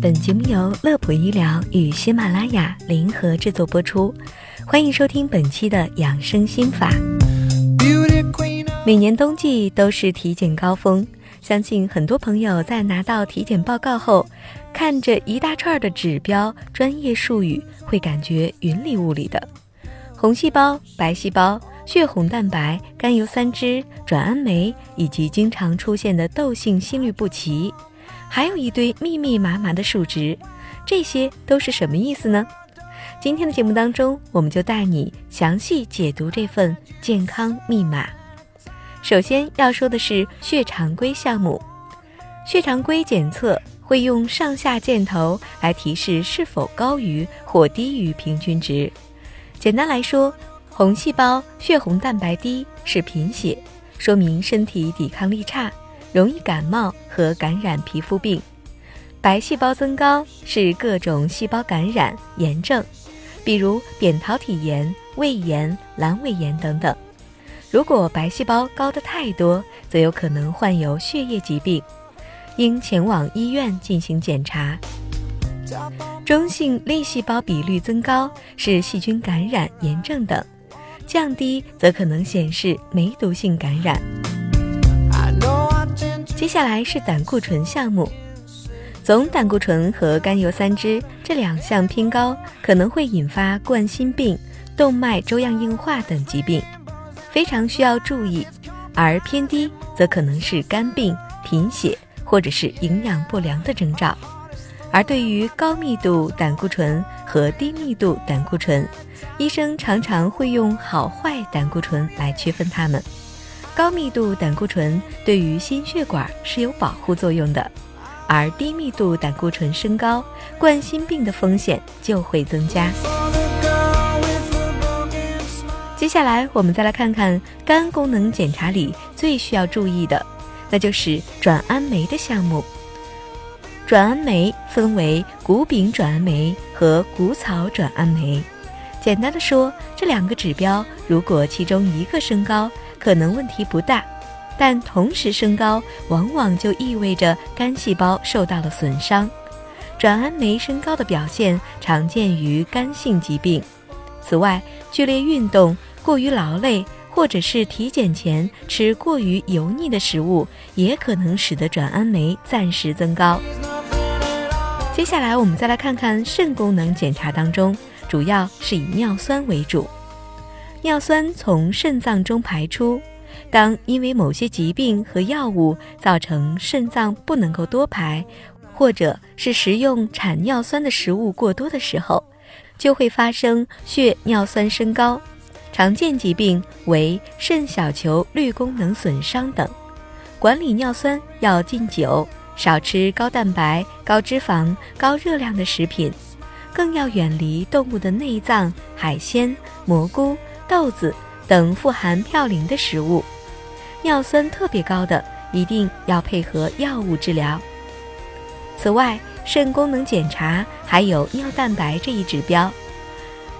本节目由乐普医疗与喜马拉雅联合制作播出，欢迎收听本期的养生心法。每年冬季都是体检高峰，相信很多朋友在拿到体检报告后，看着一大串的指标、专业术语，会感觉云里雾里的。红细胞、白细胞、血红蛋白、甘油三酯、转氨酶，以及经常出现的窦性心律不齐。还有一堆密密麻麻的数值，这些都是什么意思呢？今天的节目当中，我们就带你详细解读这份健康密码。首先要说的是血常规项目，血常规检测会用上下箭头来提示是否高于或低于平均值。简单来说，红细胞血红蛋白低是贫血，说明身体抵抗力差。容易感冒和感染皮肤病，白细胞增高是各种细胞感染炎症，比如扁桃体炎、胃炎、阑尾炎等等。如果白细胞高的太多，则有可能患有血液疾病，应前往医院进行检查。中性粒细胞比率增高是细菌感染炎症等，降低则可能显示梅毒性感染。接下来是胆固醇项目，总胆固醇和甘油三酯这两项偏高，可能会引发冠心病、动脉粥样硬化等疾病，非常需要注意；而偏低则可能是肝病、贫血或者是营养不良的征兆。而对于高密度胆固醇和低密度胆固醇，医生常常会用好坏胆固醇来区分它们。高密度胆固醇对于心血管是有保护作用的，而低密度胆固醇升高，冠心病的风险就会增加。接下来，我们再来看看肝功能检查里最需要注意的，那就是转氨酶的项目。转氨酶分为谷丙转氨酶和谷草转氨酶。简单的说，这两个指标如果其中一个升高，可能问题不大，但同时升高往往就意味着肝细胞受到了损伤。转氨酶升高的表现常见于肝性疾病。此外，剧烈运动、过于劳累，或者是体检前吃过于油腻的食物，也可能使得转氨酶暂时增高。接下来，我们再来看看肾功能检查当中，主要是以尿酸为主。尿酸从肾脏中排出，当因为某些疾病和药物造成肾脏不能够多排，或者是食用产尿酸的食物过多的时候，就会发生血尿酸升高。常见疾病为肾小球滤功能损伤等。管理尿酸要禁酒，少吃高蛋白、高脂肪、高热量的食品，更要远离动物的内脏、海鲜、蘑菇。豆子等富含嘌呤的食物，尿酸特别高的，一定要配合药物治疗。此外，肾功能检查还有尿蛋白这一指标，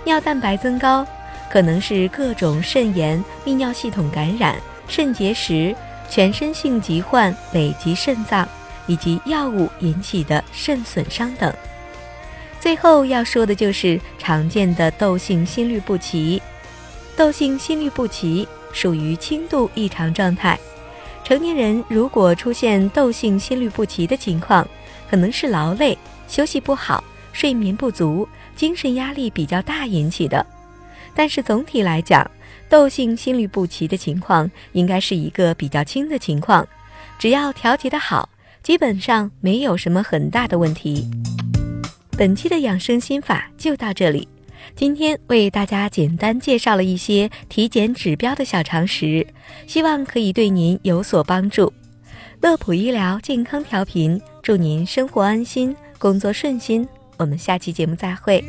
尿蛋白增高可能是各种肾炎、泌尿系统感染、肾结石、全身性疾患累及肾脏以及药物引起的肾损伤等。最后要说的就是常见的窦性心律不齐。窦性心律不齐属于轻度异常状态，成年人如果出现窦性心律不齐的情况，可能是劳累、休息不好、睡眠不足、精神压力比较大引起的。但是总体来讲，窦性心律不齐的情况应该是一个比较轻的情况，只要调节的好，基本上没有什么很大的问题。本期的养生心法就到这里。今天为大家简单介绍了一些体检指标的小常识，希望可以对您有所帮助。乐普医疗健康调频，祝您生活安心，工作顺心。我们下期节目再会。